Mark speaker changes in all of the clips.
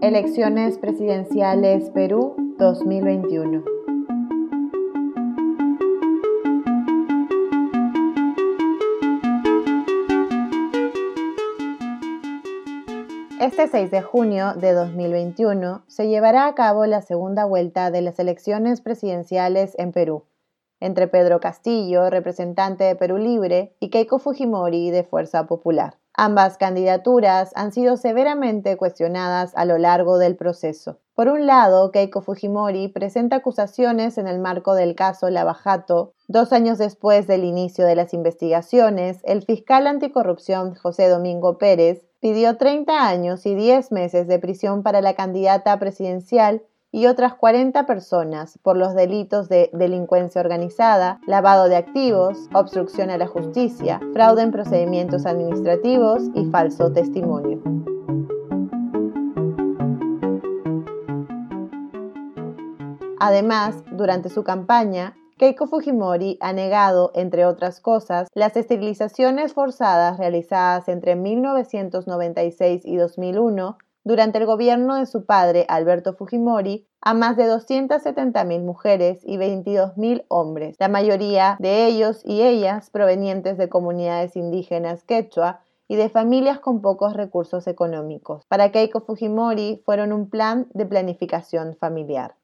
Speaker 1: Elecciones Presidenciales Perú 2021. Este 6 de junio de 2021 se llevará a cabo la segunda vuelta de las elecciones presidenciales en Perú, entre Pedro Castillo, representante de Perú Libre, y Keiko Fujimori de Fuerza Popular. Ambas candidaturas han sido severamente cuestionadas a lo largo del proceso. Por un lado, Keiko Fujimori presenta acusaciones en el marco del caso Lavajato. Dos años después del inicio de las investigaciones, el fiscal anticorrupción José Domingo Pérez pidió 30 años y 10 meses de prisión para la candidata presidencial y otras 40 personas por los delitos de delincuencia organizada, lavado de activos, obstrucción a la justicia, fraude en procedimientos administrativos y falso testimonio. Además, durante su campaña, Keiko Fujimori ha negado, entre otras cosas, las esterilizaciones forzadas realizadas entre 1996 y 2001 durante el gobierno de su padre, Alberto Fujimori, a más de 270.000 mujeres y 22.000 hombres, la mayoría de ellos y ellas provenientes de comunidades indígenas quechua y de familias con pocos recursos económicos. Para Keiko Fujimori fueron un plan de planificación familiar.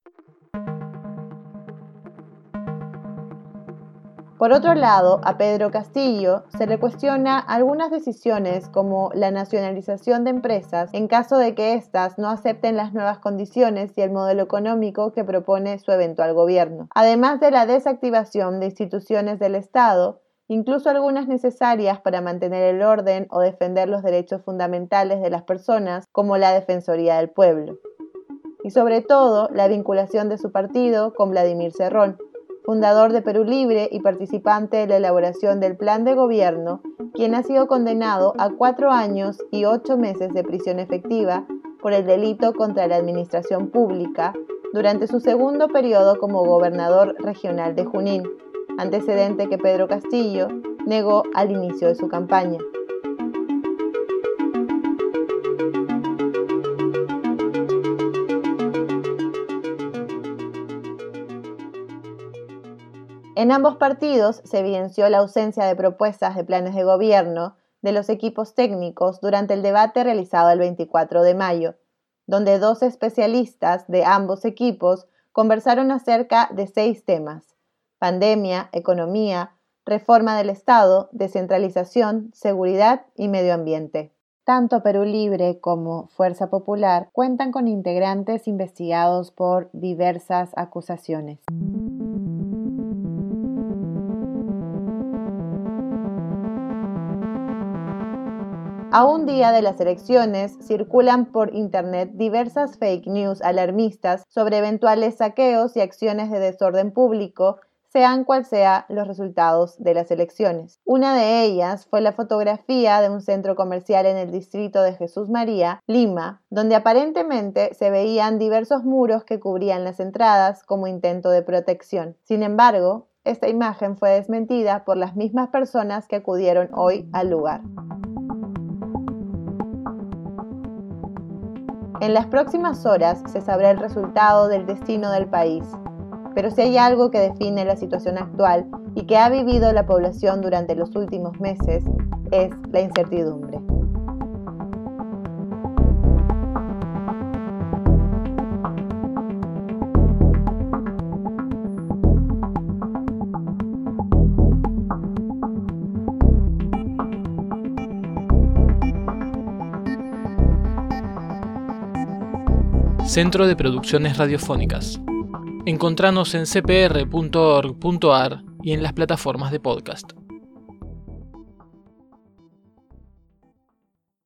Speaker 1: Por otro lado, a Pedro Castillo se le cuestiona algunas decisiones como la nacionalización de empresas en caso de que éstas no acepten las nuevas condiciones y el modelo económico que propone su eventual gobierno, además de la desactivación de instituciones del Estado, incluso algunas necesarias para mantener el orden o defender los derechos fundamentales de las personas, como la Defensoría del Pueblo. Y sobre todo, la vinculación de su partido con Vladimir Cerrón, fundador de Perú Libre y participante de la elaboración del plan de gobierno, quien ha sido condenado a cuatro años y ocho meses de prisión efectiva por el delito contra la administración pública durante su segundo periodo como gobernador regional de Junín, antecedente que Pedro Castillo negó al inicio de su campaña. En ambos partidos se evidenció la ausencia de propuestas de planes de gobierno de los equipos técnicos durante el debate realizado el 24 de mayo, donde dos especialistas de ambos equipos conversaron acerca de seis temas, pandemia, economía, reforma del Estado, descentralización, seguridad y medio ambiente. Tanto Perú Libre como Fuerza Popular cuentan con integrantes investigados por diversas acusaciones. A un día de las elecciones circulan por Internet diversas fake news alarmistas sobre eventuales saqueos y acciones de desorden público sean cual sea los resultados de las elecciones. Una de ellas fue la fotografía de un centro comercial en el distrito de Jesús María, Lima, donde aparentemente se veían diversos muros que cubrían las entradas como intento de protección. Sin embargo, esta imagen fue desmentida por las mismas personas que acudieron hoy al lugar. En las próximas horas se sabrá el resultado del destino del país, pero si hay algo que define la situación actual y que ha vivido la población durante los últimos meses, es la incertidumbre.
Speaker 2: Centro de Producciones Radiofónicas. Encontranos en cpr.org.ar y en las plataformas de podcast.